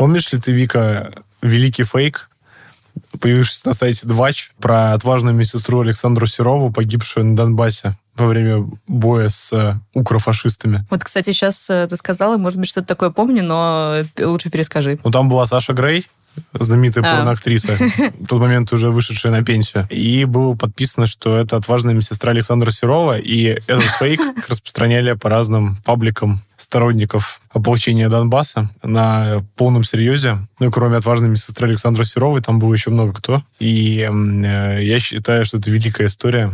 Помнишь ли ты, Вика, великий фейк, появившийся на сайте Двач, про отважную медсестру Александру Серову, погибшую на Донбассе во время боя с э, укрофашистами? Вот, кстати, сейчас э, ты сказала, может быть, что-то такое помню, но лучше перескажи. Ну, там была Саша Грей, знаменитая а. порноактриса, в тот момент уже вышедшая на пенсию. И было подписано, что это отважная медсестра Александра Серова, и этот фейк распространяли по разным пабликам сторонников ополчения Донбасса на полном серьезе. Ну и кроме отважной медсестры Александра Серовой, там было еще много кто. И э, я считаю, что это великая история.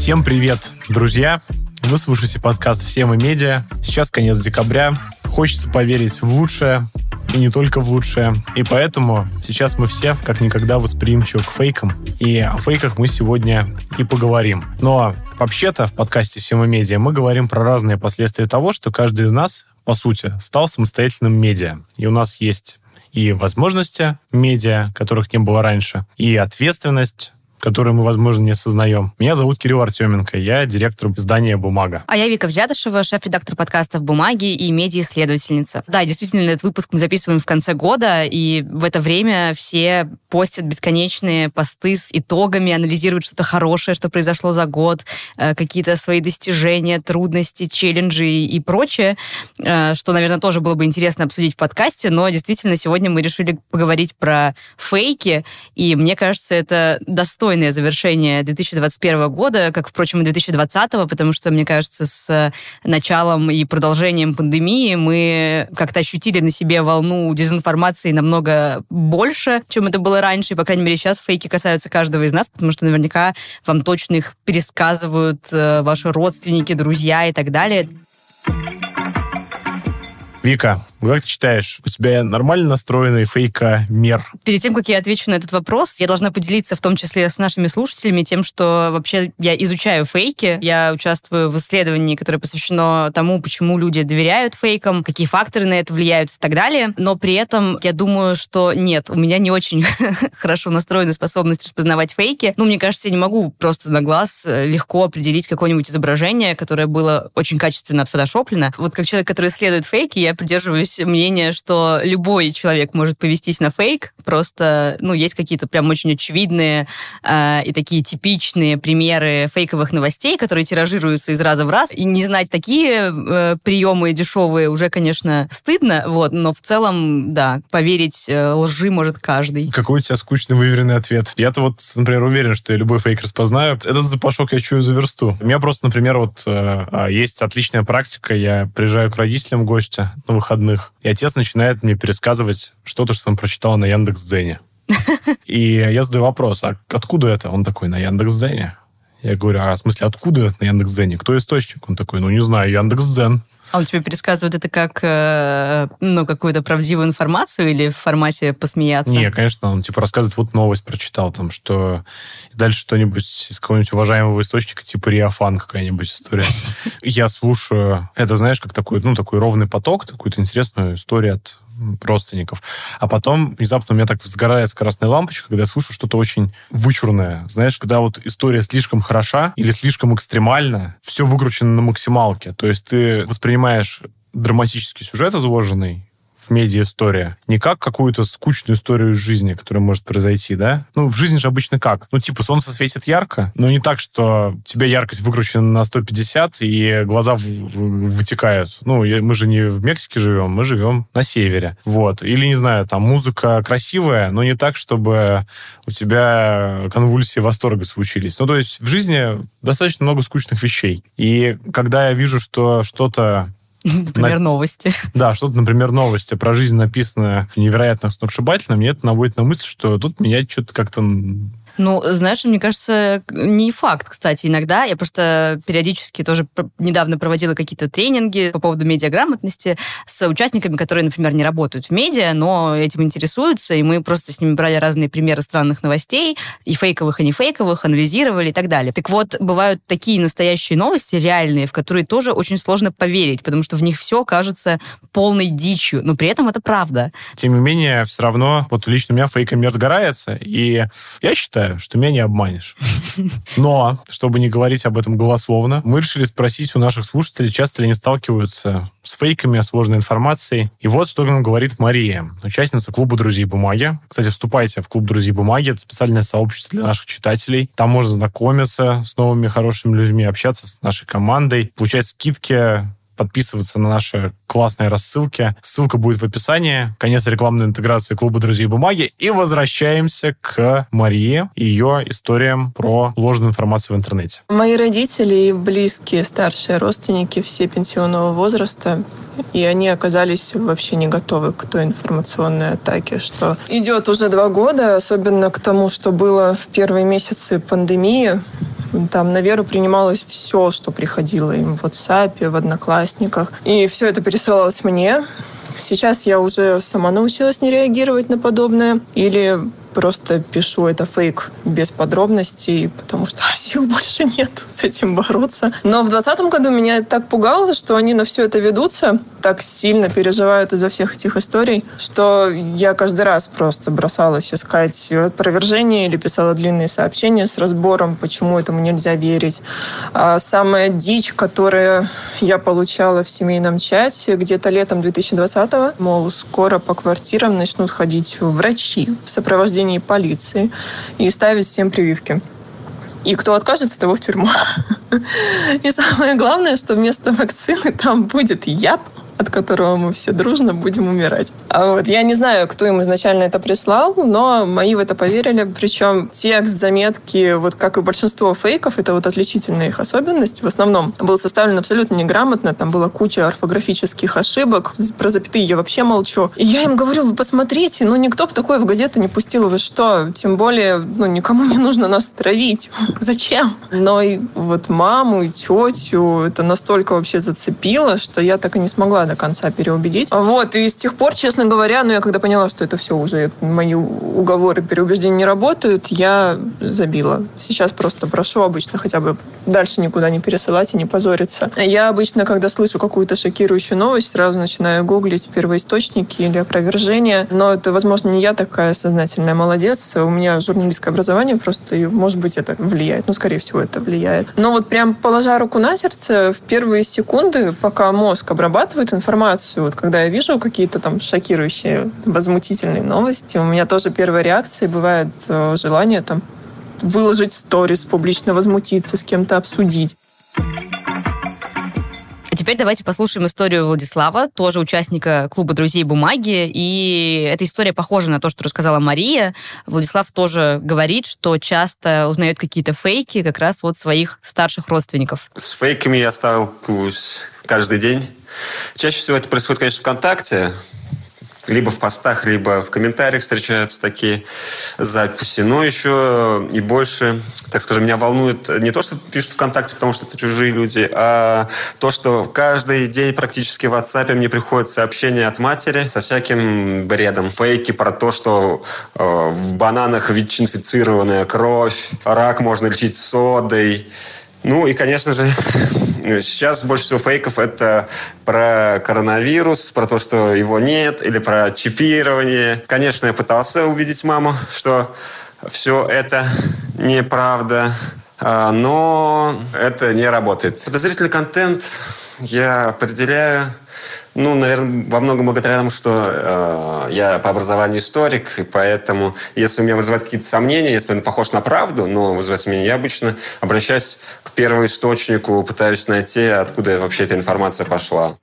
Всем привет, друзья! Вы слушаете подкаст «Все мы медиа». Сейчас конец декабря. Хочется поверить в лучшее, и не только в лучшее. И поэтому сейчас мы все как никогда восприимчивы к фейкам. И о фейках мы сегодня и поговорим. Но вообще-то в подкасте «Все мы медиа» мы говорим про разные последствия того, что каждый из нас, по сути, стал самостоятельным медиа. И у нас есть и возможности медиа, которых не было раньше, и ответственность, которые мы, возможно, не осознаем. Меня зовут Кирилл Артеменко, я директор издания «Бумага». А я Вика Взятышева, шеф-редактор подкастов «Бумаги» и медиа-исследовательница. Да, действительно, этот выпуск мы записываем в конце года, и в это время все постят бесконечные посты с итогами, анализируют что-то хорошее, что произошло за год, э, какие-то свои достижения, трудности, челленджи и прочее, э, что, наверное, тоже было бы интересно обсудить в подкасте, но действительно сегодня мы решили поговорить про фейки, и мне кажется, это достойно достойное завершение 2021 года, как, впрочем, и 2020, потому что, мне кажется, с началом и продолжением пандемии мы как-то ощутили на себе волну дезинформации намного больше, чем это было раньше. И, по крайней мере, сейчас фейки касаются каждого из нас, потому что наверняка вам точно их пересказывают э, ваши родственники, друзья и так далее. Вика, как ты считаешь, у тебя нормально настроенный фейка-мер? Перед тем, как я отвечу на этот вопрос, я должна поделиться в том числе с нашими слушателями тем, что вообще я изучаю фейки, я участвую в исследовании, которое посвящено тому, почему люди доверяют фейкам, какие факторы на это влияют и так далее. Но при этом я думаю, что нет, у меня не очень хорошо настроена способность распознавать фейки. Ну, мне кажется, я не могу просто на глаз э, легко определить какое-нибудь изображение, которое было очень качественно отфотошоплено. Вот как человек, который исследует фейки, я придерживаюсь придерживаюсь мнения, что любой человек может повестись на фейк, просто, ну, есть какие-то прям очень очевидные э, и такие типичные примеры фейковых новостей, которые тиражируются из раза в раз, и не знать такие э, приемы дешевые уже, конечно, стыдно, вот, но в целом, да, поверить э, лжи может каждый. Какой у тебя скучный выверенный ответ? Я-то вот, например, уверен, что я любой фейк распознаю. Этот запашок я чую за версту. У меня просто, например, вот э, а, есть отличная практика, я приезжаю к родителям гостя на выходных, выходных, и отец начинает мне пересказывать что-то, что он прочитал на Яндекс.Дзене. И я задаю вопрос, а откуда это? Он такой, на Яндекс.Дзене. Я говорю, а в смысле, откуда это на Яндекс.Дзене? Кто источник? Он такой, ну не знаю, Яндекс.Дзен. А он тебе пересказывает это как э, ну, какую-то правдивую информацию или в формате посмеяться? Не, конечно, он типа рассказывает, вот новость прочитал, там, что дальше что-нибудь из какого-нибудь уважаемого источника, типа Риафан какая-нибудь история. Я слушаю, это, знаешь, как такой, ну, такой ровный поток, какую-то интересную историю от родственников. А потом внезапно у меня так сгорается красная лампочка, когда я слушаю что-то очень вычурное. Знаешь, когда вот история слишком хороша или слишком экстремальна, все выкручено на максималке. То есть ты воспринимаешь драматический сюжет изложенный, медиа-история. Не как какую-то скучную историю из жизни, которая может произойти, да? Ну, в жизни же обычно как? Ну, типа, солнце светит ярко, но не так, что у тебя яркость выкручена на 150, и глаза вытекают. Ну, мы же не в Мексике живем, мы живем на севере. Вот. Или, не знаю, там музыка красивая, но не так, чтобы у тебя конвульсии восторга случились. Ну, то есть в жизни достаточно много скучных вещей. И когда я вижу, что что-то Например, на... новости. Да, что-то, например, новости про жизнь написано невероятно сногсшибательно, мне это наводит на мысль, что тут меня что-то как-то ну, знаешь, мне кажется, не факт, кстати, иногда. Я просто периодически тоже недавно проводила какие-то тренинги по поводу медиаграмотности с участниками, которые, например, не работают в медиа, но этим интересуются, и мы просто с ними брали разные примеры странных новостей, и фейковых, и не фейковых, анализировали и так далее. Так вот, бывают такие настоящие новости, реальные, в которые тоже очень сложно поверить, потому что в них все кажется полной дичью, но при этом это правда. Тем не менее, все равно, вот лично у меня фейкомер сгорается, и я считаю, знаю, что меня не обманешь. Но, чтобы не говорить об этом голословно, мы решили спросить у наших слушателей, часто ли они сталкиваются с фейками, о сложной информацией. И вот что нам говорит Мария, участница клуба «Друзей бумаги». Кстати, вступайте в клуб «Друзей бумаги». Это специальное сообщество для наших читателей. Там можно знакомиться с новыми хорошими людьми, общаться с нашей командой, получать скидки, подписываться на наши классные рассылки. Ссылка будет в описании. Конец рекламной интеграции клуба «Друзей бумаги». И возвращаемся к Марии и ее историям про ложную информацию в интернете. Мои родители и близкие старшие родственники все пенсионного возраста, и они оказались вообще не готовы к той информационной атаке, что идет уже два года, особенно к тому, что было в первые месяцы пандемии. Там на веру принималось все, что приходило им в WhatsApp, в Одноклассниках. И все это пересылалось мне. Сейчас я уже сама научилась не реагировать на подобное. Или просто пишу это фейк без подробностей, потому что сил больше нет с этим бороться. Но в 2020 году меня так пугало, что они на все это ведутся, так сильно переживают из-за всех этих историй, что я каждый раз просто бросалась искать опровержение или писала длинные сообщения с разбором, почему этому нельзя верить. А самая дичь, которую я получала в семейном чате где-то летом 2020 мол, скоро по квартирам начнут ходить врачи в сопровождении сопровождении полиции и ставить всем прививки. И кто откажется, того в тюрьму. И самое главное, что вместо вакцины там будет яд, от которого мы все дружно будем умирать. А вот я не знаю, кто им изначально это прислал, но мои в это поверили. Причем текст, заметки, вот как и большинство фейков, это вот отличительная их особенность. В основном был составлен абсолютно неграмотно, там была куча орфографических ошибок. Про запятые я вообще молчу. И я им говорю, вы посмотрите, ну никто бы такое в газету не пустил, вы что? Тем более, ну никому не нужно нас травить. Зачем? Но и вот маму и тетю это настолько вообще зацепило, что я так и не смогла до конца переубедить. Вот, и с тех пор, честно говоря, ну, я когда поняла, что это все уже, мои уговоры, переубеждения не работают, я забила. Сейчас просто прошу обычно хотя бы дальше никуда не пересылать и не позориться. Я обычно, когда слышу какую-то шокирующую новость, сразу начинаю гуглить первоисточники или опровержения. Но это, возможно, не я такая сознательная молодец. У меня журналистское образование просто, и, может быть, это влияет. Ну, скорее всего, это влияет. Но вот прям положа руку на сердце, в первые секунды, пока мозг обрабатывает информацию. Вот когда я вижу какие-то там шокирующие, возмутительные новости, у меня тоже первая реакция бывает э, желание там выложить сторис, публично возмутиться, с кем-то обсудить. А теперь давайте послушаем историю Владислава, тоже участника клуба друзей бумаги. И эта история похожа на то, что рассказала Мария. Владислав тоже говорит, что часто узнает какие-то фейки как раз от своих старших родственников. С фейками я сталкиваюсь каждый день. Чаще всего это происходит, конечно, ВКонтакте. Либо в постах, либо в комментариях встречаются такие записи. Но еще и больше, так скажем, меня волнует не то, что пишут ВКонтакте, потому что это чужие люди, а то, что каждый день практически в WhatsApp мне приходят сообщения от матери со всяким бредом. Фейки про то, что э, в бананах ВИЧ-инфицированная кровь, рак можно лечить содой. Ну и, конечно же, сейчас больше всего фейков это про коронавирус, про то, что его нет, или про чипирование. Конечно, я пытался убедить маму, что все это неправда, а, но это не работает. Подозрительный контент я определяю ну, наверное, во многом благодаря тому, что э, я по образованию историк, и поэтому, если у меня вызывают какие-то сомнения, если он похож на правду, но вызывает сомнения, я обычно обращаюсь к первоисточнику, пытаюсь найти, откуда вообще эта информация пошла.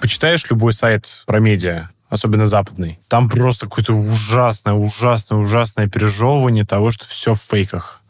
Почитаешь любой сайт про медиа, особенно западный, там просто какое-то ужасное, ужасное, ужасное пережевывание того, что все в фейках.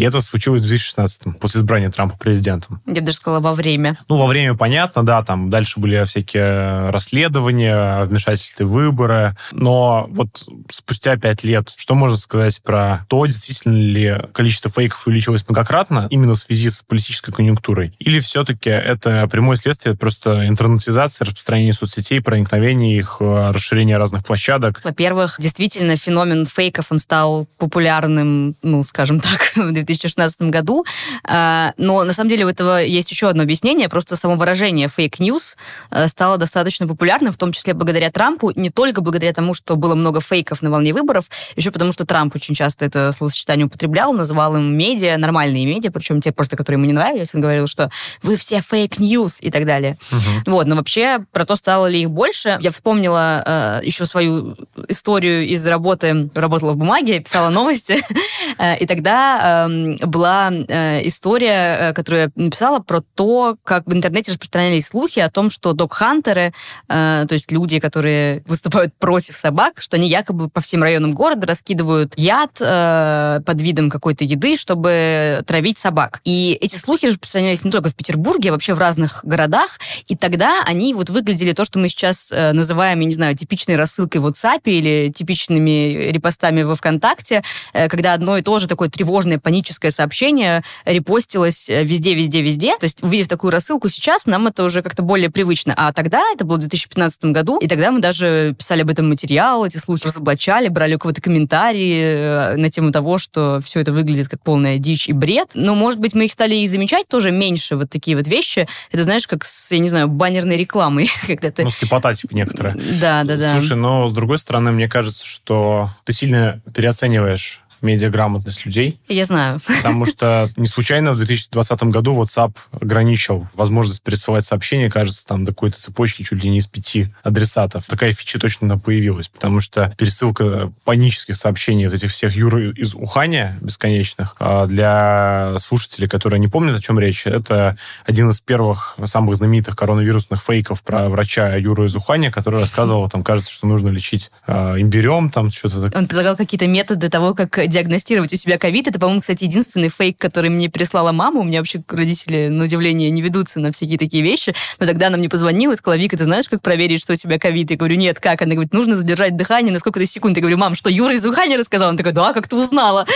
И это случилось в 2016 после избрания Трампа президентом. Я бы даже сказала, во время. Ну, во время понятно, да, там дальше были всякие расследования, вмешательства выборы, но вот спустя пять лет, что можно сказать про то, действительно ли количество фейков увеличилось многократно именно в связи с политической конъюнктурой? Или все-таки это прямое следствие просто интернетизации, распространения соцсетей, проникновения их, э, расширения разных площадок? Во-первых, действительно, феномен фейков, он стал популярным, ну, скажем так, в 2016 году. А, но на самом деле у этого есть еще одно объяснение. Просто само выражение fake news э, стало достаточно популярным, в том числе благодаря Трампу, не только благодаря тому, что было много фейков на волне выборов, еще потому что Трамп очень часто это словосочетание употреблял, называл им медиа, нормальные медиа, причем те просто, которые ему не нравились. Он говорил, что вы все fake news и так далее. Угу. Вот, но вообще про то, стало ли их больше, я вспомнила э, еще свою историю из работы, работала в бумаге, писала новости, э, и тогда эм, была э, история, э, которую я написала про то, как в интернете распространялись слухи о том, что док-хантеры, то есть люди, которые выступают против собак, что они якобы по всем районам города раскидывают яд под видом какой-то еды, чтобы травить собак. И эти слухи распространялись не только в Петербурге, а вообще в разных городах, и тогда они вот выглядели то, что мы сейчас называем, я не знаю, типичной рассылкой в WhatsApp или типичными репостами во ВКонтакте, когда одно и то же такое тревожное, паническое сообщение репостилось везде, везде, везде. То есть, увидев такую рассылку сейчас, нам это уже как-то более привычно. А тогда, это было в 2015 году, и тогда мы даже писали об этом материал, эти слухи разоблачали, брали у кого-то комментарии э, на тему того, что все это выглядит как полная дичь и бред. Но, может быть, мы их стали и замечать тоже меньше, вот такие вот вещи. Это, знаешь, как с, я не знаю, баннерной рекламой. когда ты... Ну, слепота, типа, некоторая. Да, да, да. Слушай, но, с другой стороны, мне кажется, что ты сильно переоцениваешь медиаграмотность людей. Я знаю. Потому что не случайно в 2020 году WhatsApp ограничил возможность пересылать сообщения, кажется, там до какой-то цепочки чуть ли не из пяти адресатов. Такая фича точно появилась, потому что пересылка панических сообщений вот этих всех юр из Уханя бесконечных а для слушателей, которые не помнят, о чем речь, это один из первых самых знаменитых коронавирусных фейков про врача Юру из Уханя, который рассказывал, там, кажется, что нужно лечить э, имбирем, там, что-то Он предлагал какие-то методы того, как диагностировать у себя ковид. Это, по-моему, кстати, единственный фейк, который мне прислала мама. У меня вообще родители, на удивление, не ведутся на всякие такие вещи. Но тогда она мне позвонила и сказала, Вика, ты знаешь, как проверить, что у тебя ковид? Я говорю, нет, как? Она говорит, нужно задержать дыхание на сколько-то секунд. Я говорю, мам, что Юра из Ухани рассказал? Она такая, да, как ты узнала?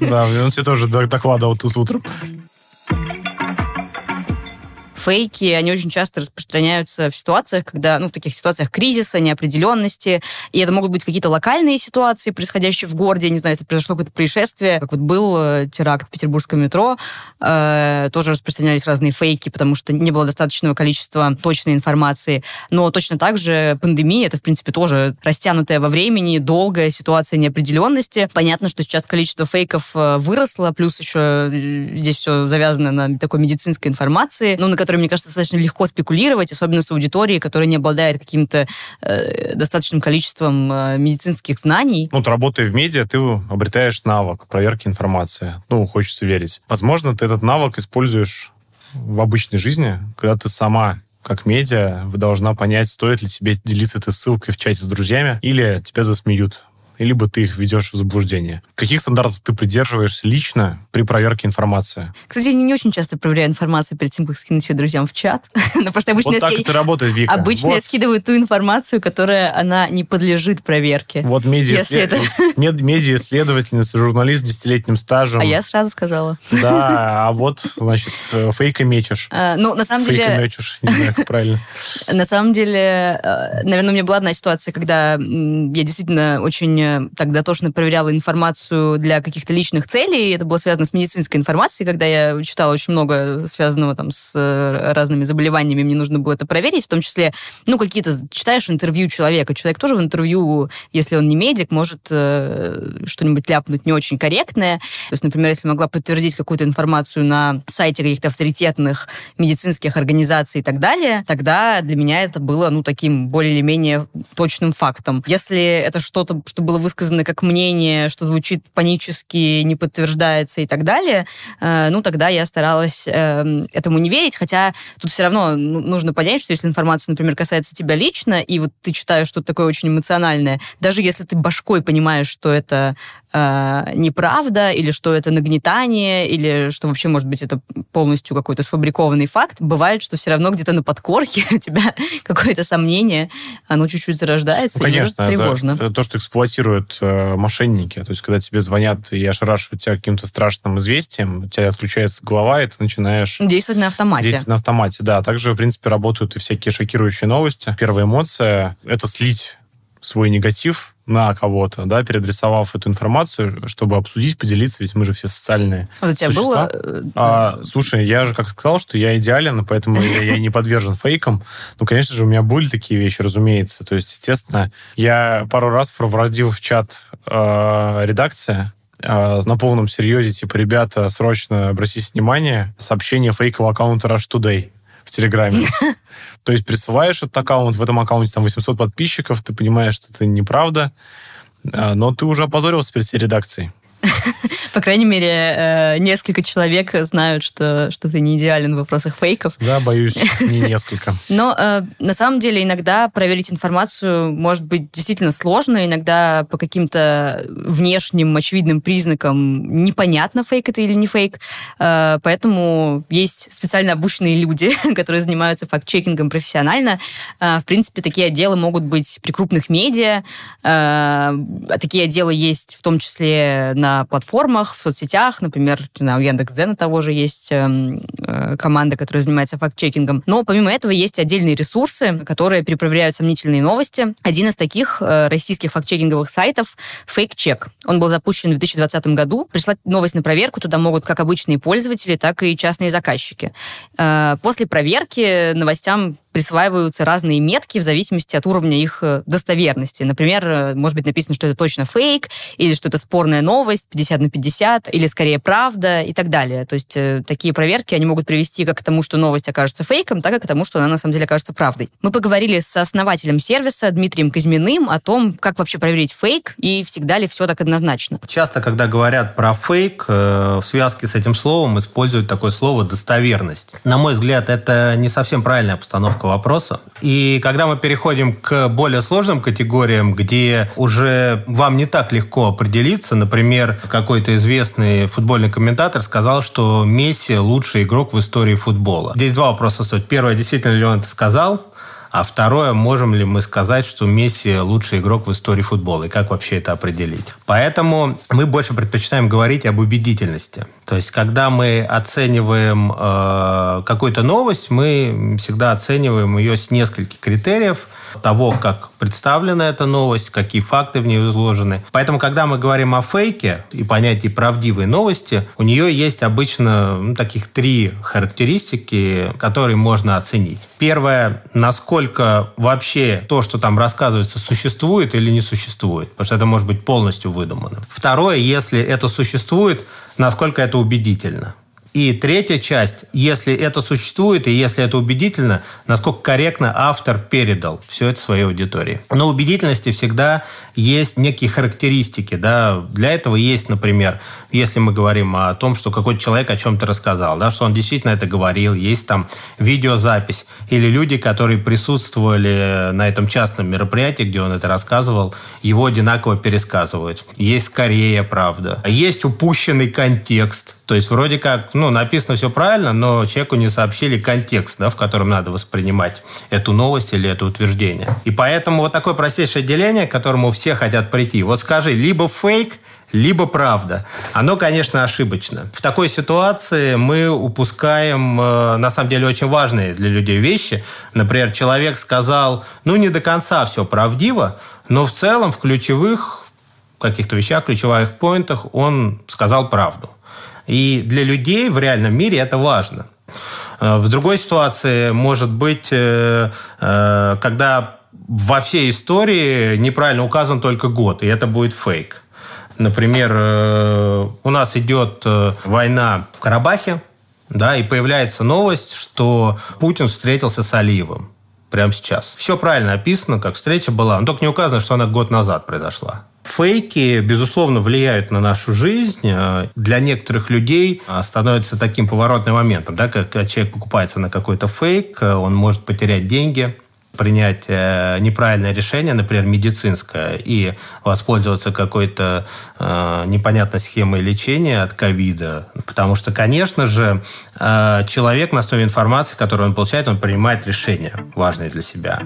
Да, он тебе тоже докладывал тут утром фейки, они очень часто распространяются в ситуациях, когда, ну, в таких ситуациях кризиса, неопределенности, и это могут быть какие-то локальные ситуации, происходящие в городе, я не знаю, если произошло какое-то происшествие, как вот был э, теракт в петербургском метро, э, тоже распространялись разные фейки, потому что не было достаточного количества точной информации, но точно так же пандемия, это, в принципе, тоже растянутая во времени, долгая ситуация неопределенности. Понятно, что сейчас количество фейков э, выросло, плюс еще э, здесь все завязано на такой медицинской информации, ну, на которой, мне кажется, достаточно легко спекулировать, особенно с аудиторией, которая не обладает каким-то э, достаточным количеством э, медицинских знаний. Ну, вот работая в медиа, ты обретаешь навык проверки информации. Ну, хочется верить. Возможно, ты этот навык используешь в обычной жизни, когда ты сама как медиа, вы должна понять, стоит ли тебе делиться этой ссылкой в чате с друзьями, или тебя засмеют либо ты их ведешь в заблуждение. Каких стандартов ты придерживаешься лично при проверке информации? Кстати, я не очень часто проверяю информацию перед тем, как скинуть ее друзьям в чат. Но просто обычно вот так это работает, Вика. Обычно вот. я скидываю ту информацию, которая она не подлежит проверке. Вот медиа-исследовательница, журналист с десятилетним стажем. А я сразу сказала. Да, а вот, значит, э, фейка мечешь. А, ну, на самом деле... Фейка мечешь, не знаю, как правильно. На самом деле, э, наверное, у меня была одна ситуация, когда я действительно очень так дотошно проверяла информацию для каких-то личных целей. Это было связано с медицинской информацией, когда я читала очень много связанного там с э, разными заболеваниями, мне нужно было это проверить, в том числе, ну, какие-то, читаешь интервью человека, человек тоже в интервью, если он не медик, может э, что-нибудь ляпнуть не очень корректное. То есть, например, если могла подтвердить какую-то информацию на сайте каких-то авторитетных медицинских организаций и так далее, тогда для меня это было, ну, таким более или менее точным фактом. Если это что-то, что было высказано как мнение, что звучит панически, не подтверждается и так далее, э, ну, тогда я старалась эм, этому не верить, хотя тут все равно ну, нужно понять, что если информация, например, касается тебя лично, и вот ты читаешь что-то такое очень эмоциональное, даже если ты башкой понимаешь, что это э, неправда, или что это нагнетание, или что вообще, может быть, это полностью какой-то сфабрикованный факт, бывает, что все равно где-то на подкорке у тебя какое-то сомнение, оно чуть-чуть зарождается, ну, конечно, и тревожно. Это то, что эксплуатируют э, мошенники. То есть, когда тебе звонят и ошарашивают тебя каким-то страшным известием, у тебя отключается голова, и ты начинаешь... Действовать на автомате. Действовать на автомате, да. Также, в принципе, работают и всякие шокирующие новости. Первая эмоция — это слить свой негатив на кого-то, да, переадресовав эту информацию, чтобы обсудить, поделиться, ведь мы же все социальные Вот у тебя существа. было... э, А, слушай, я же как сказал, что я идеален, и поэтому я, я не подвержен фейкам. Ну, конечно же, у меня были такие вещи, разумеется. То есть, естественно, я пару раз проводил в чат э, редакция, э, на полном серьезе, типа, ребята, срочно обратите внимание, сообщение фейкового аккаунта Rush Today в Телеграме. То есть присылаешь этот аккаунт, в этом аккаунте там 800 подписчиков, ты понимаешь, что это неправда, а, но ты уже опозорился перед всей редакцией. По крайней мере, э, несколько человек знают, что, что ты не идеален в вопросах фейков. Да, боюсь, не несколько. Но э, на самом деле иногда проверить информацию может быть действительно сложно. Иногда по каким-то внешним очевидным признакам непонятно, фейк это или не фейк. Э, поэтому есть специально обученные люди, которые занимаются факт-чекингом профессионально. В принципе, такие отделы могут быть при крупных медиа. Э, такие отделы есть в том числе на платформах, в соцсетях. Например, знаю, у Яндекс.Дзена того же есть эм, э, команда, которая занимается факт-чекингом. Но помимо этого есть отдельные ресурсы, которые перепроверяют сомнительные новости. Один из таких э, российских факт-чекинговых сайтов Fake Check. Он был запущен в 2020 году. Прислать новость на проверку туда могут как обычные пользователи, так и частные заказчики. Э, После проверки новостям присваиваются разные метки в зависимости от уровня их достоверности. Например, может быть написано, что это точно фейк, или что это спорная новость, 50 на 50, или скорее правда и так далее. То есть э, такие проверки, они могут привести как к тому, что новость окажется фейком, так и к тому, что она на самом деле окажется правдой. Мы поговорили с основателем сервиса Дмитрием Казьминым о том, как вообще проверить фейк, и всегда ли все так однозначно. Часто, когда говорят про фейк, э, в связке с этим словом используют такое слово «достоверность». На мой взгляд, это не совсем правильная постановка вопроса. И когда мы переходим к более сложным категориям, где уже вам не так легко определиться, например, какой-то известный футбольный комментатор сказал, что Месси лучший игрок в истории футбола. Здесь два вопроса стоят. Первое, действительно ли он это сказал? А второе, можем ли мы сказать, что Месси лучший игрок в истории футбола, и как вообще это определить. Поэтому мы больше предпочитаем говорить об убедительности. То есть, когда мы оцениваем э, какую-то новость, мы всегда оцениваем ее с нескольких критериев того, как представлена эта новость, какие факты в ней изложены. Поэтому, когда мы говорим о фейке и понятии правдивой новости, у нее есть обычно ну, таких три характеристики, которые можно оценить. Первое, насколько вообще то, что там рассказывается, существует или не существует, потому что это может быть полностью выдумано. Второе, если это существует, насколько это убедительно. И третья часть, если это существует и если это убедительно, насколько корректно автор передал все это своей аудитории. Но убедительности всегда есть некие характеристики. Да? Для этого есть, например, если мы говорим о том, что какой-то человек о чем-то рассказал, да, что он действительно это говорил, есть там видеозапись, или люди, которые присутствовали на этом частном мероприятии, где он это рассказывал, его одинаково пересказывают. Есть скорее правда. Есть упущенный контекст. То есть вроде как, ну, написано все правильно, но человеку не сообщили контекст, да, в котором надо воспринимать эту новость или это утверждение. И поэтому вот такое простейшее деление, к которому все хотят прийти. Вот скажи, либо фейк, либо правда. Оно, конечно, ошибочно. В такой ситуации мы упускаем, э, на самом деле, очень важные для людей вещи. Например, человек сказал, ну, не до конца все правдиво, но в целом в ключевых каких-то вещах, ключевых поинтах он сказал правду. И для людей в реальном мире это важно. Э, В другой ситуации может быть, э, э, когда во всей истории неправильно указан только год, и это будет фейк. Например, у нас идет война в Карабахе, да, и появляется новость, что Путин встретился с Алиевым прямо сейчас. Все правильно описано, как встреча была, но только не указано, что она год назад произошла. Фейки, безусловно, влияют на нашу жизнь. Э, Для некоторых людей э, становится таким поворотным моментом, да, как человек покупается на какой-то фейк, э, он может потерять деньги, принять э, неправильное решение, например, медицинское, и воспользоваться какой-то э, непонятной схемой лечения от ковида. Потому что, конечно же, э, человек на основе информации, которую он получает, он принимает решения важные для себя.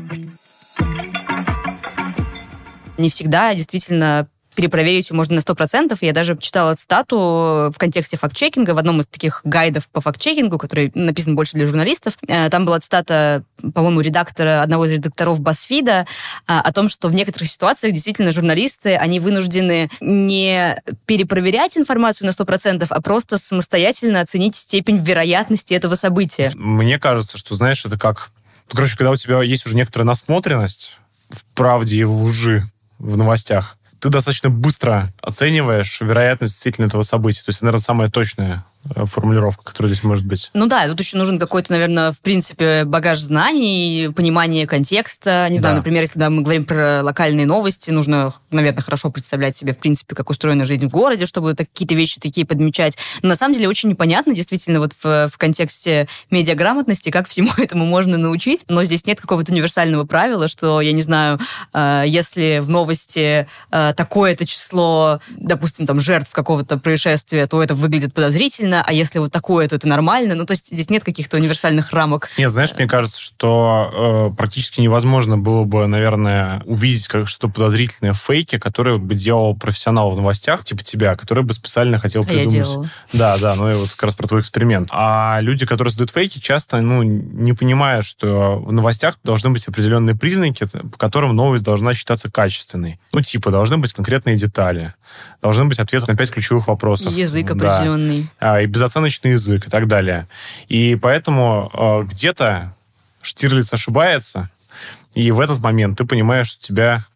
Не всегда действительно перепроверить ее можно на 100%. Я даже читала цитату в контексте факт-чекинга в одном из таких гайдов по факт-чекингу, который написан больше для журналистов. Э, там была цитата, по-моему, редактора, одного из редакторов Басфида о том, что в некоторых ситуациях действительно журналисты, они вынуждены не перепроверять информацию на 100%, а просто самостоятельно оценить степень вероятности этого события. Мне кажется, что, знаешь, это как... Ну, короче, когда у тебя есть уже некоторая насмотренность в правде и в лжи в новостях, ты достаточно быстро оцениваешь вероятность действительно этого события. То есть это, наверное, самое точное формулировка, которая здесь может быть. Ну да, тут еще нужен какой-то, наверное, в принципе, багаж знаний, понимание контекста. Не знаю, да. например, если да, мы говорим про локальные новости, нужно, наверное, хорошо представлять себе, в принципе, как устроена жизнь в городе, чтобы какие-то вещи такие подмечать. Но на самом деле очень непонятно, действительно, вот в, в контексте медиаграмотности, как всему этому можно научить. Но здесь нет какого-то универсального правила, что, я не знаю, э, если в новости э, такое-то число, допустим, там, жертв какого-то происшествия, то это выглядит подозрительно, нормально, а если вот такое, то это нормально. Ну, то есть здесь нет каких-то универсальных рамок. Нет, знаешь, мне кажется, что э, практически невозможно было бы, наверное, увидеть как что-то подозрительное в фейке, которое бы делал профессионал в новостях, типа тебя, который бы специально хотел а придумать. Я делала. Да, да, ну и вот как раз про твой эксперимент. А люди, которые создают фейки, часто, ну, не понимают, что в новостях должны быть определенные признаки, по которым новость должна считаться качественной. Ну, типа, должны быть конкретные детали должны быть ответы на пять ключевых вопросов. Язык определенный. Да. И безоценочный язык и так далее. И поэтому э, где-то Штирлиц ошибается, и в этот момент ты понимаешь, что тебя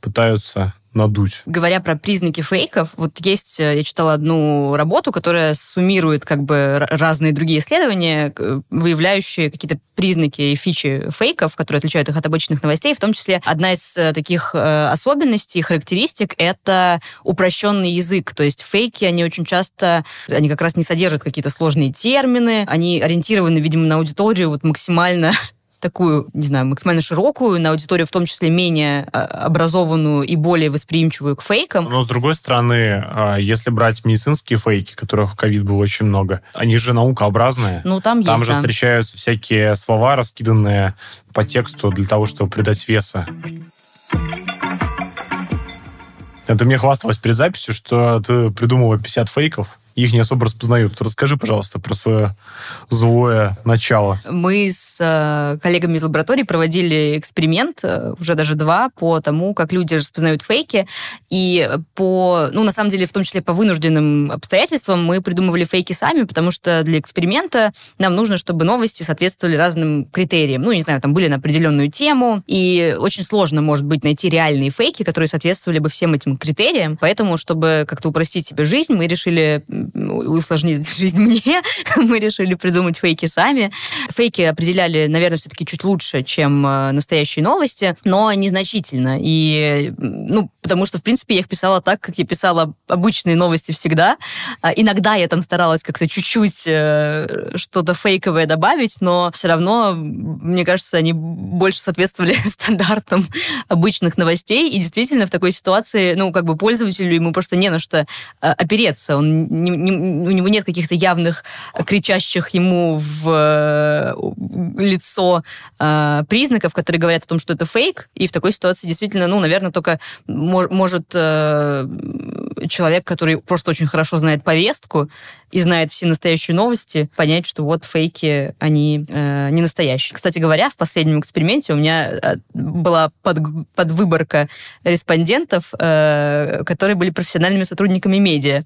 пытаются надуть. Говоря про признаки фейков, вот есть, э, я читала одну работу, которая суммирует как бы разные другие исследования, выявляющие какие-то признаки и фичи фейков, которые отличают их от обычных новостей. В том числе одна из э, таких э, особенностей, характеристик — это упрощенный язык. То есть фейки, они очень часто, они как раз не содержат какие-то сложные термины, они ориентированы, видимо, на аудиторию вот максимально такую, не знаю, максимально широкую, на аудиторию в том числе менее а, образованную и более восприимчивую к фейкам. Но, с другой стороны, а, если брать медицинские фейки, которых в ковид было очень много, они же наукообразные. Ну, там, там есть, же да. встречаются всякие слова, раскиданные по тексту для того, чтобы придать веса. Ты мне хвасталась перед записью, что ты придумала 50 фейков их не особо распознают. Расскажи, пожалуйста, про свое злое начало. Мы с э, коллегами из лаборатории проводили эксперимент, э, уже даже два, по тому, как люди распознают фейки. И по, ну, на самом деле, в том числе по вынужденным обстоятельствам мы придумывали фейки сами, потому что для эксперимента нам нужно, чтобы новости соответствовали разным критериям. Ну, не знаю, там были на определенную тему, и очень сложно, может быть, найти реальные фейки, которые соответствовали бы всем этим критериям. Поэтому, чтобы как-то упростить себе жизнь, мы решили усложнить жизнь мне, мы решили придумать фейки сами. Фейки определяли, наверное, все-таки чуть лучше, чем э, настоящие новости, но незначительно. И, ну, потому что, в принципе, я их писала так, как я писала обычные новости всегда. А иногда я там старалась как-то чуть-чуть э, что-то фейковое добавить, но все равно, мне кажется, они больше соответствовали стандартам обычных новостей. И действительно, в такой ситуации, ну, как бы пользователю ему просто не на что э, опереться. Он не, не, у него нет каких-то явных кричащих ему в э, лицо э, признаков, которые говорят о том, что это фейк. И в такой ситуации действительно, ну, наверное, только мож, может э, человек, который просто очень хорошо знает повестку и знает все настоящие новости, понять, что вот фейки, они э, не настоящие. Кстати говоря, в последнем эксперименте у меня э, была под, подвыборка респондентов, э, которые были профессиональными сотрудниками медиа.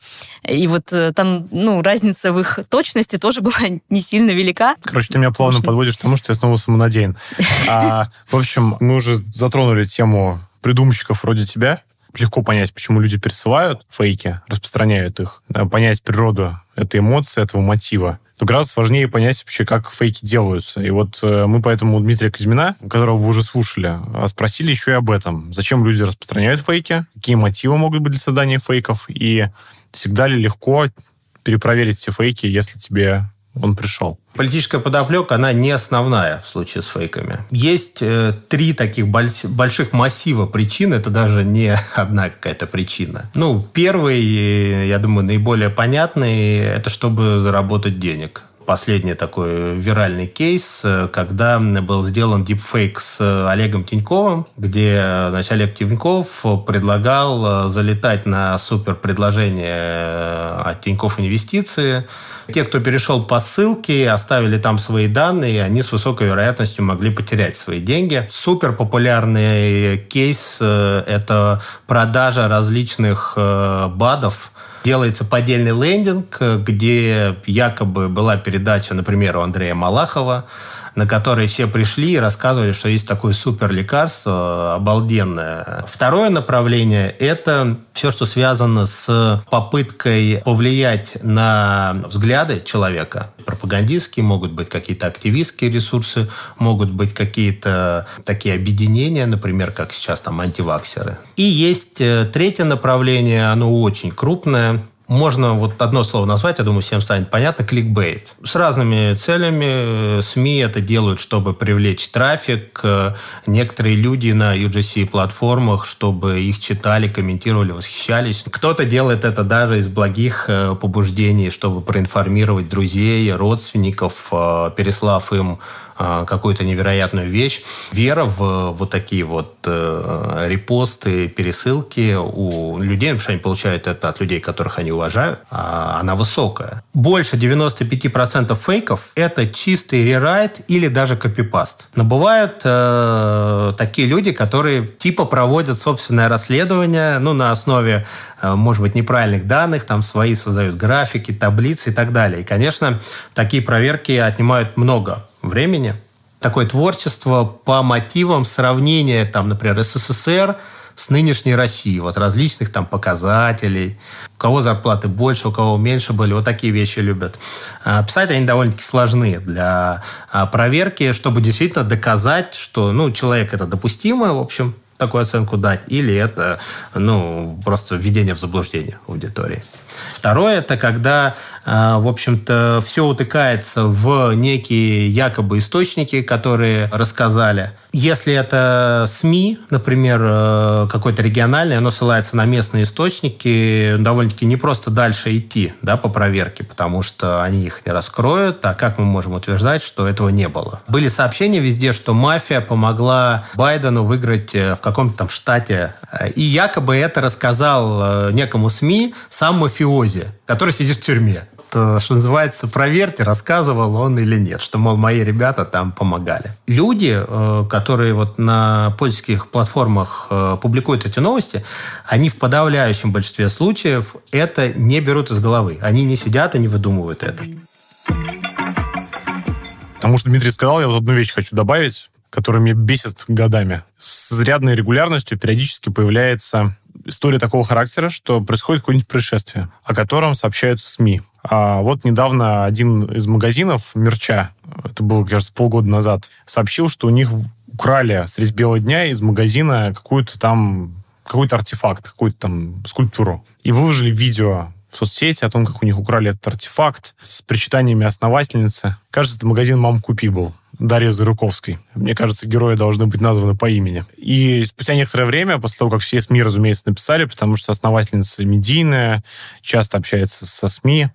И вот э, там, ну, разница в их точности тоже была не сильно велика. Короче, ты меня плавно Конечно. подводишь к тому, что я снова самонадеян. А, в общем, мы уже затронули тему придумщиков вроде тебя легко понять, почему люди пересылают фейки, распространяют их, понять природу этой эмоции, этого мотива. Но гораздо сложнее понять вообще, как фейки делаются. И вот э, мы поэтому у Дмитрия Казьмина, которого вы уже слушали, а, спросили еще и об этом. Зачем люди распространяют фейки, какие мотивы могут быть для создания фейков, и всегда ли легко перепроверить эти фейки, если тебе он пришел. Политическая подоплека, она не основная в случае с фейками. Есть э, три таких больших массива причин, это даже не одна какая-то причина. Ну, первый, я думаю, наиболее понятный, это чтобы заработать денег. Последний такой виральный кейс, э, когда был сделан дипфейк с Олегом Тиньковым, где значит, Олег Тиньков предлагал залетать на супер предложение от Тиньков Инвестиции. Те, кто перешел по ссылке, оставили там свои данные, они с высокой вероятностью могли потерять свои деньги. Супер популярный кейс – это продажа различных БАДов, делается поддельный лендинг, где якобы была передача, например, у Андрея Малахова, на которой все пришли и рассказывали, что есть такое супер лекарство, обалденное. Второе направление – это все, что связано с попыткой повлиять на взгляды человека. Пропагандистские, могут быть какие-то активистские ресурсы, могут быть какие-то такие объединения, например, как сейчас там антиваксеры. И есть э, третье направление, оно очень крупное – можно вот одно слово назвать, я думаю, всем станет понятно, кликбейт. С разными целями СМИ это делают, чтобы привлечь трафик. Некоторые люди на UGC-платформах, чтобы их читали, комментировали, восхищались. Кто-то делает это даже из благих э, побуждений, чтобы проинформировать друзей, родственников, э, переслав им какую-то невероятную вещь. Вера в вот такие вот э, репосты, пересылки у людей, потому что они получают это от людей, которых они уважают, а она высокая. Больше 95% фейков – это чистый рерайт или даже копипаст. Но бывают э, такие люди, которые типа проводят собственное расследование ну, на основе э, может быть, неправильных данных, там свои создают графики, таблицы и так далее. И, конечно, такие проверки отнимают много времени. Такое творчество по мотивам сравнения, там, например, СССР с нынешней Россией, вот различных там показателей, у кого зарплаты больше, у кого меньше были, вот такие вещи любят. А, писать они довольно-таки сложны для а, проверки, чтобы действительно доказать, что ну, человек это допустимо, в общем, такую оценку дать, или это ну, просто введение в заблуждение аудитории. Второе – это когда, а, в общем-то, все утыкается в некие якобы источники, которые рассказали. Если это СМИ, например, э, какой-то региональный, оно ссылается на местные источники, довольно-таки не просто дальше идти да, по проверке, потому что они их не раскроют. А как мы можем утверждать, что этого не было? Были сообщения везде, что мафия помогла Байдену выиграть э, в каком-то там штате. И якобы это рассказал э, некому СМИ сам мафиози, который сидит в тюрьме. Что называется, проверьте, рассказывал он или нет, что, мол, мои ребята там помогали. Люди, э, которые вот на польских платформах э, публикуют эти новости, они в подавляющем большинстве случаев это не берут из головы. Они не сидят и не выдумывают это. Потому что Дмитрий сказал, я вот одну вещь хочу добавить который меня бесит годами. С изрядной регулярностью периодически появляется история такого характера, что происходит какое-нибудь происшествие, о котором сообщают в СМИ. А вот недавно один из магазинов мерча, это было, кажется, полгода назад, сообщил, что у них украли средь белого дня из магазина какую-то там какой-то артефакт, какую-то там скульптуру. И выложили видео в соцсети о том, как у них украли этот артефакт с причитаниями основательницы. Кажется, это магазин «Мам, купи» был. Дарья Зарыковской. Мне кажется, герои должны быть названы по имени. И спустя некоторое время, после того, как все СМИ, разумеется, написали, потому что основательница медийная, часто общается со СМИ,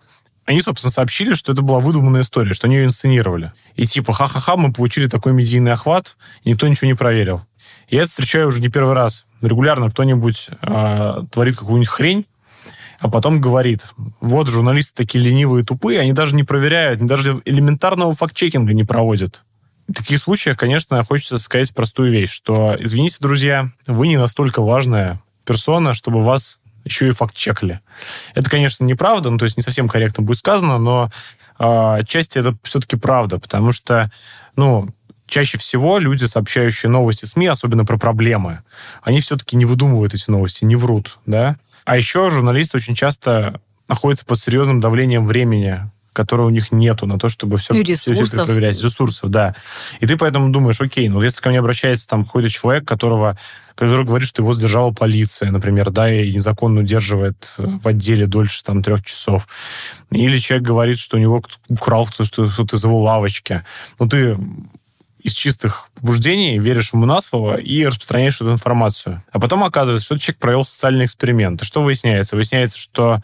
они, собственно, сообщили, что это была выдуманная история, что они ее инсценировали. И типа, ха-ха-ха, мы получили такой медийный охват, и никто ничего не проверил. Я это встречаю уже не первый раз. Регулярно кто-нибудь э, творит какую-нибудь хрень, а потом говорит, вот журналисты такие ленивые и тупые, они даже не проверяют, они даже элементарного факт-чекинга не проводят. В таких случаях, конечно, хочется сказать простую вещь, что, извините, друзья, вы не настолько важная персона, чтобы вас еще и факт-чекали. Это, конечно, неправда, ну, то есть не совсем корректно будет сказано, но э, отчасти это все-таки правда, потому что, ну, чаще всего люди, сообщающие новости СМИ, особенно про проблемы, они все-таки не выдумывают эти новости, не врут, да. А еще журналисты очень часто находятся под серьезным давлением времени, которого у них нету на то, чтобы все, ну, все, все проверять. Ресурсов, да. И ты поэтому думаешь, окей, ну если ко мне обращается там какой-то человек, которого, который говорит, что его сдержала полиция, например, да, и незаконно удерживает в отделе дольше там трех часов. Или человек говорит, что у него украл кто-то кто из его лавочки. Ну ты из чистых побуждений веришь ему на слово и распространяешь эту информацию. А потом оказывается, что человек провел социальный эксперимент. И что выясняется? Выясняется, что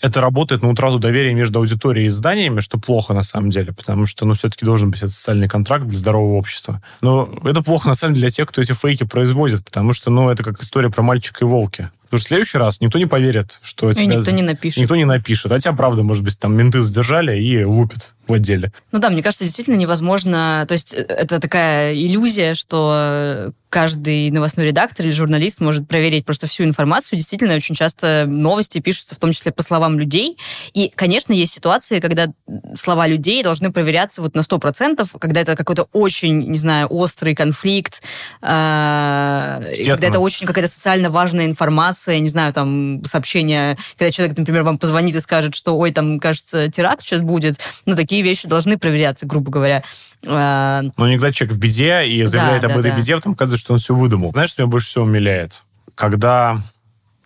это работает на утрату доверия между аудиторией и изданиями, что плохо на самом деле, потому что, ну, все-таки должен быть этот социальный контракт для здорового общества. Но это плохо на самом деле для тех, кто эти фейки производит, потому что, ну, это как история про мальчика и волки. Потому что в следующий раз никто не поверит, что тебя... И никто не напишет. Никто не напишет. А тебя, правда, может быть, там менты задержали и лупят в отделе. Ну да, мне кажется, действительно невозможно... То есть э, это такая иллюзия, что каждый новостной редактор или журналист может проверить просто всю информацию. Действительно, очень часто новости пишутся в том числе по словам людей. И, конечно, есть ситуации, когда слова людей должны проверяться вот на 100%, когда это какой-то очень, не знаю, острый конфликт, э, когда это очень какая-то социально важная информация, не знаю, там, сообщение, когда человек, например, вам позвонит и скажет, что, ой, там, кажется, теракт сейчас будет. Ну, такие вещи должны проверяться, грубо говоря. Э, Но иногда человек в беде и заявляет да, об да, этой да. беде, потом оказывается, что он все выдумал. Знаешь, что меня больше всего умиляет? Когда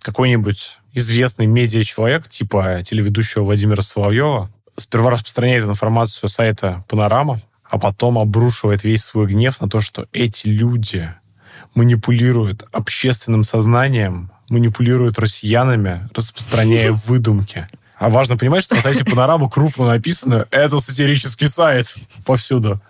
какой-нибудь известный медиа-человек, типа телеведущего Владимира Соловьева, сперва распространяет информацию сайта «Панорама», а потом обрушивает весь свой гнев на то, что эти люди манипулируют общественным сознанием, манипулируют россиянами, распространяя выдумки. А важно понимать, что на сайте Панорама крупно написано «Это сатирический сайт» повсюду.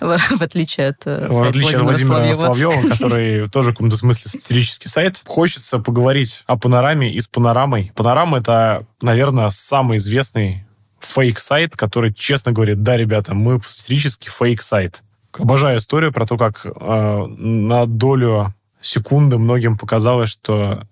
В отличие от э, В отличие от Владимира Соловьева, который тоже в каком-то смысле сатирический сайт. Хочется поговорить о панораме и с панорамой. Панорама — это, наверное, самый известный фейк-сайт, который честно говорит, да, ребята, мы сатирический фейк-сайт. Обожаю историю про то, как э, на долю секунды многим показалось, что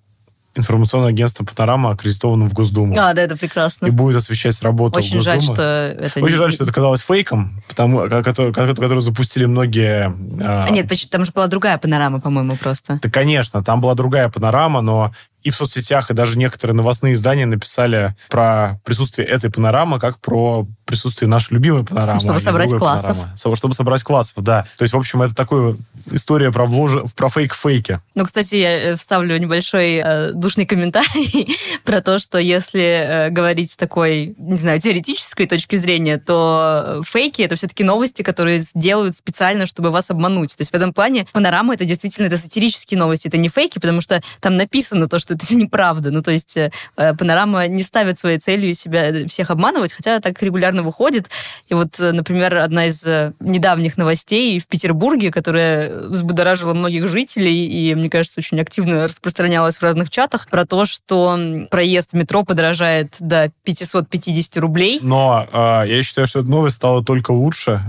информационное агентство «Панорама» аккредитовано в Госдуму. А, да, это прекрасно. И будет освещать работу Очень жаль, что это... Очень не... жаль, что это казалось фейком, потому, который, который запустили многие... А... Нет, там же была другая «Панорама», по-моему, просто. Да, конечно, там была другая «Панорама», но и в соцсетях, и даже некоторые новостные издания написали про присутствие этой панорамы как про присутствие нашей любимой панорамы. Чтобы а собрать классов. Панорамы. Чтобы собрать классов, да. То есть, в общем, это такая история про, влож... про фейк-фейки. Ну, кстати, я э, вставлю небольшой э, душный комментарий про то, что если э, говорить с такой, не знаю, теоретической точки зрения, то фейки — это все-таки новости, которые делают специально, чтобы вас обмануть. То есть в этом плане панорама — это действительно это сатирические новости, это не фейки, потому что там написано то, что это неправда. Ну, то есть э, панорама не ставит своей целью себя э, всех обманывать, хотя так регулярно выходит. И вот, э, например, одна из э, недавних новостей в Петербурге, которая взбудоражила многих жителей и, мне кажется, очень активно распространялась в разных чатах, про то, что проезд в метро подорожает до 550 рублей. Но э, я считаю, что эта новость стала только лучше,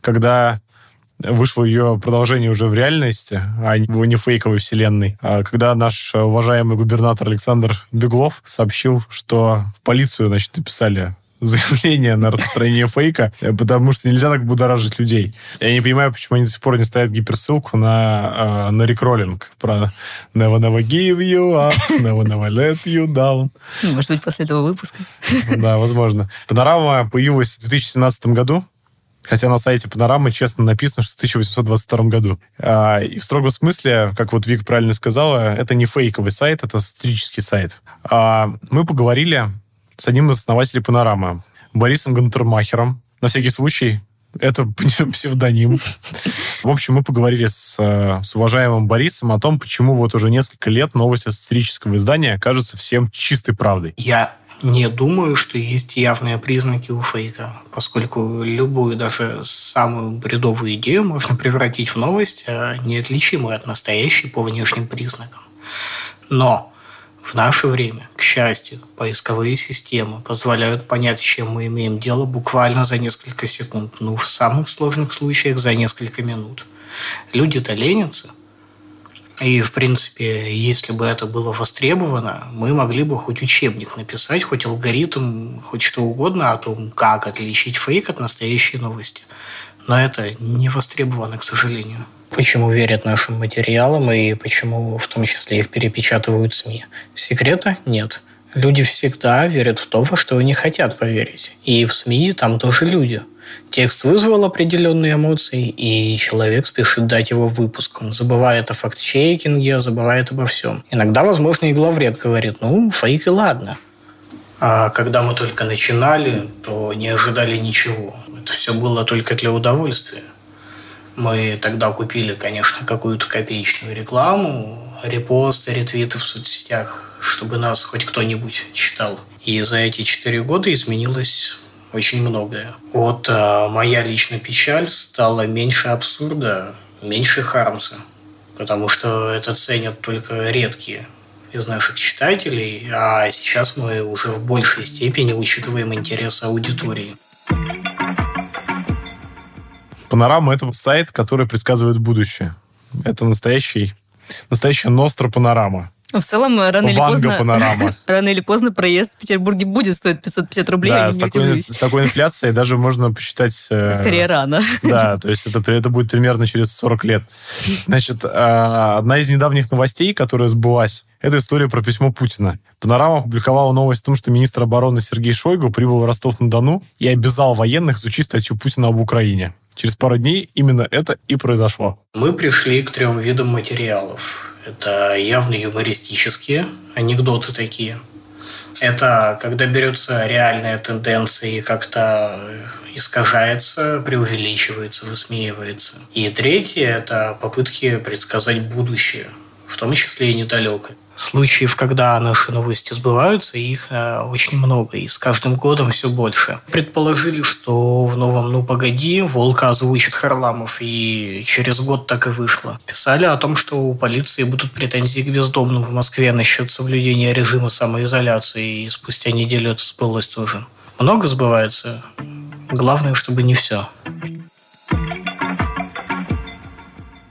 когда вышло ее продолжение уже в реальности, а не в фейковой вселенной. А когда наш уважаемый губернатор Александр Беглов сообщил, что в полицию, значит, написали заявление на распространение фейка, потому что нельзя так будоражить людей. Я не понимаю, почему они до сих пор не ставят гиперссылку на, а, на рекроллинг про never never give you up, never never let you down. Может быть, после этого выпуска. Да, возможно. Панорама появилась в 2017 году, Хотя на сайте Панорамы честно написано, что в 1822 году. А, и в строгом смысле, как вот Вик правильно сказала, это не фейковый сайт, это сатирический сайт. А, мы поговорили с одним из основателей Панорамы, Борисом Гантермахером. На всякий случай, это псевдоним. В общем, мы поговорили с, с уважаемым Борисом о том, почему вот уже несколько лет новости сатирического издания кажутся всем чистой правдой. Я не думаю, что есть явные признаки у фейка, поскольку любую, даже самую бредовую идею можно превратить в новость, а неотличимую от настоящей по внешним признакам. Но в наше время, к счастью, поисковые системы позволяют понять, с чем мы имеем дело буквально за несколько секунд, ну, в самых сложных случаях за несколько минут. Люди-то ленятся, и, в принципе, если бы это было востребовано, мы могли бы хоть учебник написать, хоть алгоритм, хоть что угодно о том, как отличить фейк от настоящей новости. Но это не востребовано, к сожалению. Почему верят нашим материалам и почему в том числе их перепечатывают СМИ? Секрета нет. Люди всегда верят в то, во что они хотят поверить. И в СМИ там тоже люди – Текст вызвал определенные эмоции, и человек спешит дать его выпуск. Он забывает о факт-чекинге, забывает обо всем. Иногда, возможно, и главред говорит, ну, фейк и ладно. А когда мы только начинали, то не ожидали ничего. Это все было только для удовольствия. Мы тогда купили, конечно, какую-то копеечную рекламу, репосты, ретвиты в соцсетях, чтобы нас хоть кто-нибудь читал. И за эти четыре года изменилось очень многое. Вот а, моя личная печаль стала меньше абсурда, меньше Хармса. Потому что это ценят только редкие из наших читателей, а сейчас мы уже в большей степени учитываем интересы аудитории. Панорама – это сайт, который предсказывает будущее. Это настоящий, настоящая ностра панорама. В целом, рано или поздно... панорама. Рано или поздно проезд в Петербурге будет стоить 550 рублей, Да, с такой, с такой инфляцией даже можно посчитать... э, Скорее рано. Да, то есть это, это будет примерно через 40 лет. Значит, а, одна из недавних новостей, которая сбылась, это история про письмо Путина. Панорама опубликовала новость о том, что министр обороны Сергей Шойгу прибыл в Ростов-на-Дону и обязал военных изучить статью Путина об Украине. Через пару дней именно это и произошло. Мы пришли к трем видам материалов. Это явно юмористические, анекдоты такие. Это когда берется реальная тенденция и как-то искажается, преувеличивается, высмеивается. И третье – это попытки предсказать будущее, в том числе и недалекое. Случаев, когда наши новости сбываются, их э, очень много, и с каждым годом все больше. Предположили, что в новом «Ну, погоди» Волка озвучит Харламов, и через год так и вышло. Писали о том, что у полиции будут претензии к бездомным в Москве насчет соблюдения режима самоизоляции, и спустя неделю это сбылось тоже. Много сбывается. Главное, чтобы не все.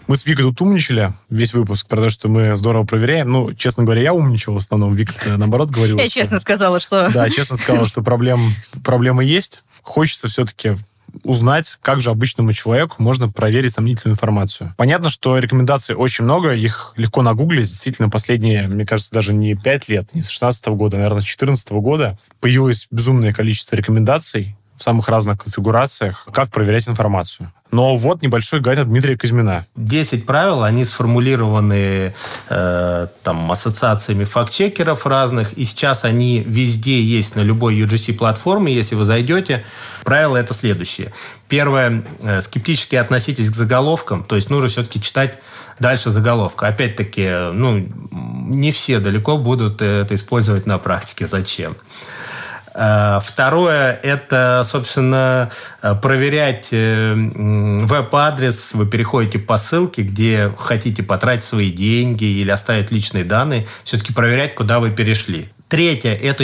Мы с Викой тут умничали весь выпуск про то, что мы здорово проверяем. Ну, честно говоря, я умничал в основном. Вика, наоборот, говорила. Я честно сказала, что... Да, честно сказала, что проблем, проблемы есть. Хочется все-таки узнать, как же обычному человеку можно проверить сомнительную информацию. Понятно, что рекомендаций очень много, их легко нагуглить. Действительно, последние, мне кажется, даже не 5 лет, не с 16 года, наверное, с 14 года появилось безумное количество рекомендаций в самых разных конфигурациях, как проверять информацию. Но вот небольшой гайд от Дмитрия Казьмина. 10 правил, они сформулированы э, там, ассоциациями фактчекеров разных, и сейчас они везде есть на любой UGC-платформе, если вы зайдете. Правила это следующие. Первое, э, скептически относитесь к заголовкам, то есть нужно все-таки читать дальше заголовка. Опять-таки, ну, не все далеко будут это использовать на практике. Зачем? Э, Второе – это, собственно, э, проверять э, веб-адрес. Вы переходите по ссылке, где хотите потратить свои деньги или оставить личные данные. Все-таки проверять, куда вы перешли. Третье – это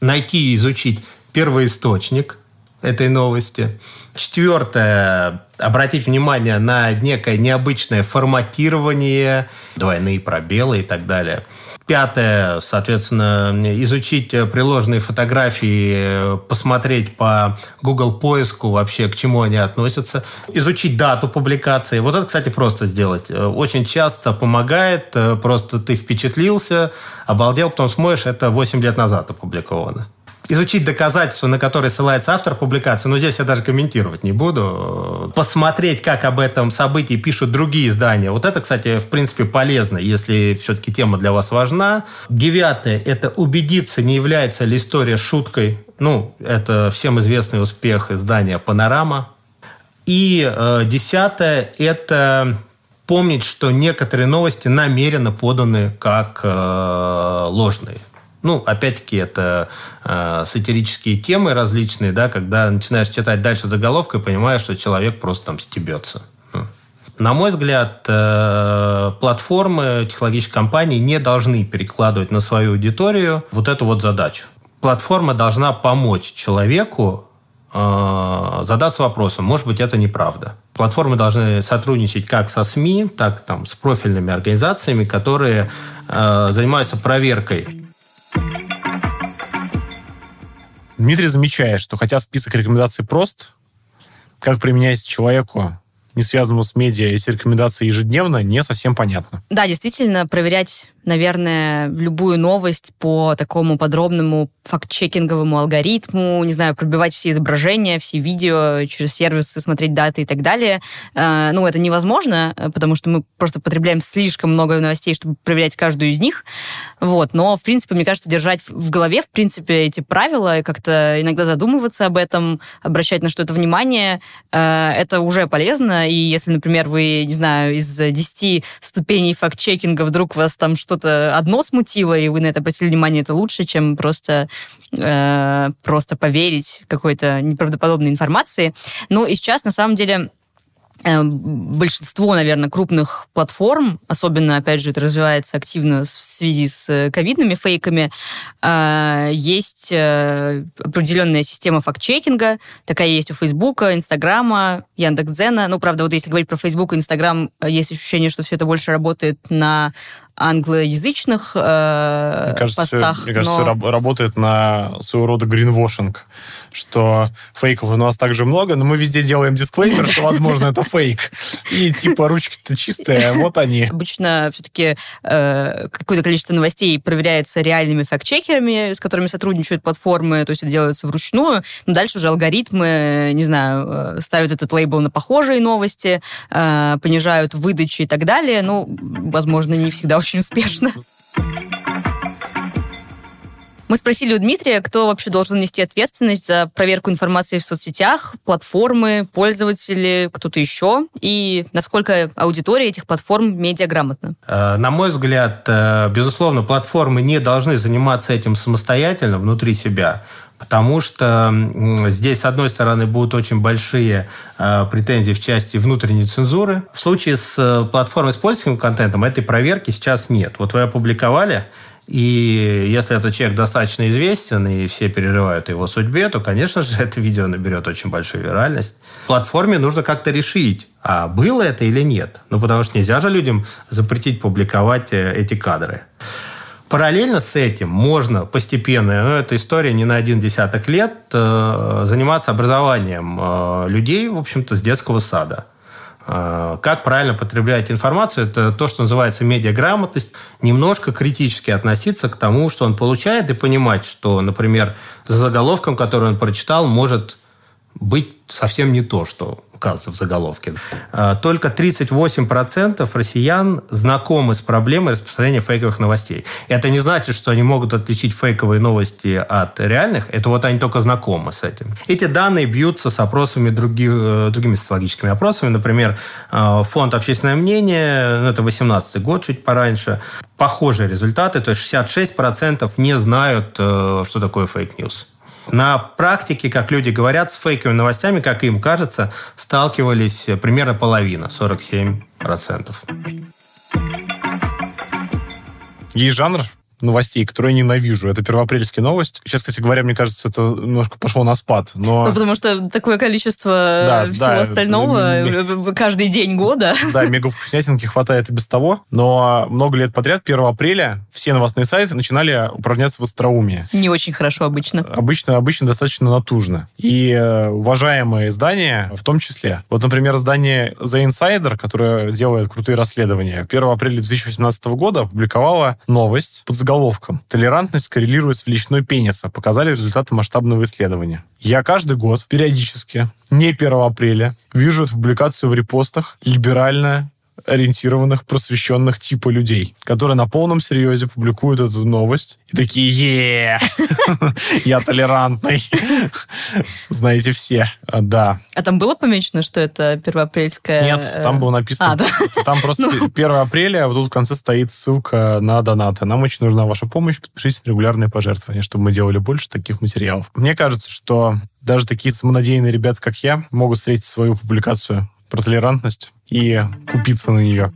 найти и изучить первоисточник этой новости. Четвертое – обратить внимание на некое необычное форматирование, двойные пробелы и так далее. Пятое, соответственно, изучить э, приложенные фотографии, э, посмотреть по Google поиску вообще, к чему они относятся, изучить дату публикации. Вот это, кстати, просто сделать. Э, Очень часто помогает, просто ты впечатлился, обалдел, потом смотришь, это 8 лет назад опубликовано изучить доказательства, на которые ссылается автор публикации, но здесь я даже комментировать не буду. Посмотреть, как об этом событии пишут другие издания. Вот это, кстати, в принципе, полезно, если все-таки тема для вас важна. Девятое – это убедиться, не является ли история шуткой. Ну, это всем известный успех издания «Панорама». И э, десятое – это помнить, что некоторые новости намеренно поданы как э, ложные. Ну, опять-таки, это э, сатирические темы различные, да, когда начинаешь читать дальше заголовка понимаешь, что человек просто там стебется. Ну. На мой взгляд, э, платформы, технологические компании не должны перекладывать на свою аудиторию вот эту вот задачу. Платформа должна помочь человеку э, задаться вопросом, может быть, это неправда. Платформы должны сотрудничать как со СМИ, так там, с профильными организациями, которые э, занимаются проверкой Дмитрий замечает, что хотя список рекомендаций прост, как применять человеку, не связанному с медиа, эти рекомендации ежедневно, не совсем понятно. Да, действительно, проверять наверное, любую новость по такому подробному факт-чекинговому алгоритму, не знаю, пробивать все изображения, все видео через сервисы, смотреть даты и так далее. Э, ну, это невозможно, потому что мы просто потребляем слишком много новостей, чтобы проверять каждую из них. Вот. Но, в принципе, мне кажется, держать в голове, в принципе, эти правила и как-то иногда задумываться об этом, обращать на что-то внимание, э, это уже полезно. И если, например, вы, не знаю, из 10 ступеней факт-чекинга вдруг вас там что-то одно смутило, и вы на это обратили внимание, это лучше, чем просто э, просто поверить какой-то неправдоподобной информации. Ну и сейчас, на самом деле, большинство, наверное, крупных платформ, особенно, опять же, это развивается активно в связи с э, ковидными фейками, э, есть определенная система факт-чекинга, такая есть у Фейсбука, Инстаграма, Яндекс.Дзена. Ну, правда, вот если говорить про Фейсбук и Инстаграм, есть ощущение, что все это больше работает на англоязычных э, мне кажется, постах. Все, мне кажется, но... работает на своего рода гринвошинг, что фейков у нас также много, но мы везде делаем дисклеймер, что, возможно, это фейк. И типа ручки-то чистые, вот они. Обычно все-таки э, какое-то количество новостей проверяется реальными факт-чекерами, с которыми сотрудничают платформы, то есть это делается вручную, но дальше уже алгоритмы, не знаю, э, ставят этот лейбл на похожие новости, э, понижают выдачи и так далее. Ну, возможно, не всегда очень успешно. Мы спросили у Дмитрия, кто вообще должен нести ответственность за проверку информации в соцсетях, платформы, пользователи, кто-то еще, и насколько аудитория этих платформ медиаграмотна. Э, на мой взгляд, э, безусловно, платформы не должны заниматься этим самостоятельно внутри себя. Потому что здесь, с одной стороны, будут очень большие э, претензии в части внутренней цензуры. В случае с платформой с польским контентом этой проверки сейчас нет. Вот вы опубликовали, и если этот человек достаточно известен, и все переживают его судьбе, то, конечно же, это видео наберет очень большую виральность. Платформе нужно как-то решить, а было это или нет. Ну, потому что нельзя же людям запретить публиковать э, эти кадры. Параллельно с этим можно постепенно, ну, эта история не на один десяток лет, э, заниматься образованием э, людей, в общем-то, с детского сада. Э, как правильно потреблять информацию, это то, что называется медиаграмотность. Немножко критически относиться к тому, что он получает, и понимать, что, например, за заголовком, который он прочитал, может быть совсем не то, что указывается в заголовке. А, только 38% россиян знакомы с проблемой распространения фейковых новостей. Это не значит, что они могут отличить фейковые новости от реальных. Это вот они только знакомы с этим. Эти данные бьются с опросами других, э, другими социологическими опросами. Например, э, фонд «Общественное мнение», ну, это 18 год, чуть пораньше, похожие результаты. То есть 66% не знают, э, что такое fake news. На практике, как люди говорят, с фейковыми новостями, как им кажется, сталкивались примерно половина, 47%. Есть жанр, новостей, которые я ненавижу. Это первоапрельские новости. Сейчас, кстати говоря, мне кажется, это немножко пошло на спад. Но... Ну, потому что такое количество да, всего да, остального м- каждый день года. Да, мегавкуснятинки хватает и без того. Но много лет подряд, 1 апреля, все новостные сайты начинали упражняться в остроумии. Не очень хорошо обычно. Обычно, обычно достаточно натужно. И э, уважаемые издания в том числе. Вот, например, издание The Insider, которое делает крутые расследования, 1 апреля 2018 года опубликовало новость под заголовком «Толерантность коррелирует с величиной пениса», показали результаты масштабного исследования. Я каждый год, периодически, не 1 апреля, вижу эту публикацию в репостах «Либеральная ориентированных, просвещенных типа людей, которые на полном серьезе публикуют эту новость и такие, е я толерантный. Знаете все, а, да. А там было помечено, что это первоапрельская... Нет, там было написано... А? Там просто 1 ну. апреля, а вот тут в конце стоит ссылка на донаты. Нам очень нужна ваша помощь, подпишитесь на регулярные пожертвования, чтобы мы делали больше таких материалов. Мне кажется, что даже такие самонадеянные ребята, как я, могут встретить свою публикацию про толерантность и купиться на нее.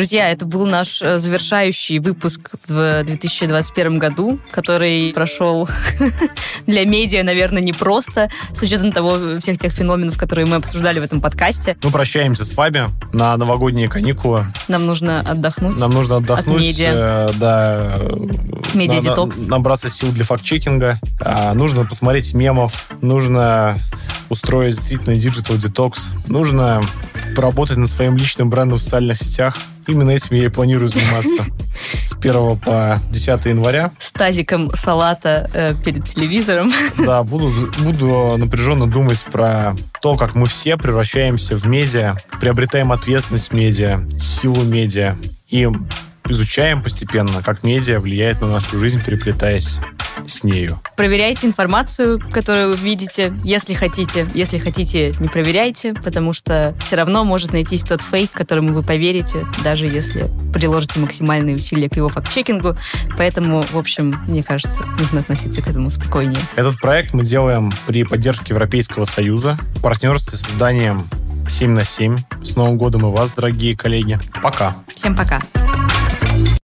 Друзья, это был наш э, завершающий выпуск в 2021 году, который прошел для медиа, наверное, непросто, с учетом того, всех тех феноменов, которые мы обсуждали в этом подкасте. Мы прощаемся с вами на новогодние каникулы. Нам нужно отдохнуть. Нам нужно отдохнуть. От медиа. Э, да. Медиа-детокс. Набраться сил для факт-чекинга. А, нужно посмотреть мемов. Нужно устроить действительно digital detox. Нужно поработать над своим личным брендом в социальных сетях. Именно этим я и планирую заниматься с 1 по 10 января. С тазиком салата э, перед телевизором. Да, буду, буду напряженно думать про то, как мы все превращаемся в медиа, приобретаем ответственность медиа, силу медиа и изучаем постепенно, как медиа влияет на нашу жизнь, переплетаясь с нею. Проверяйте информацию, которую вы видите, если хотите. Если хотите, не проверяйте, потому что все равно может найтись тот фейк, которому вы поверите, даже если приложите максимальные усилия к его факт-чекингу. Поэтому, в общем, мне кажется, нужно относиться к этому спокойнее. Этот проект мы делаем при поддержке Европейского Союза в партнерстве с изданием 7 на 7. С Новым годом и вас, дорогие коллеги. Пока. Всем пока.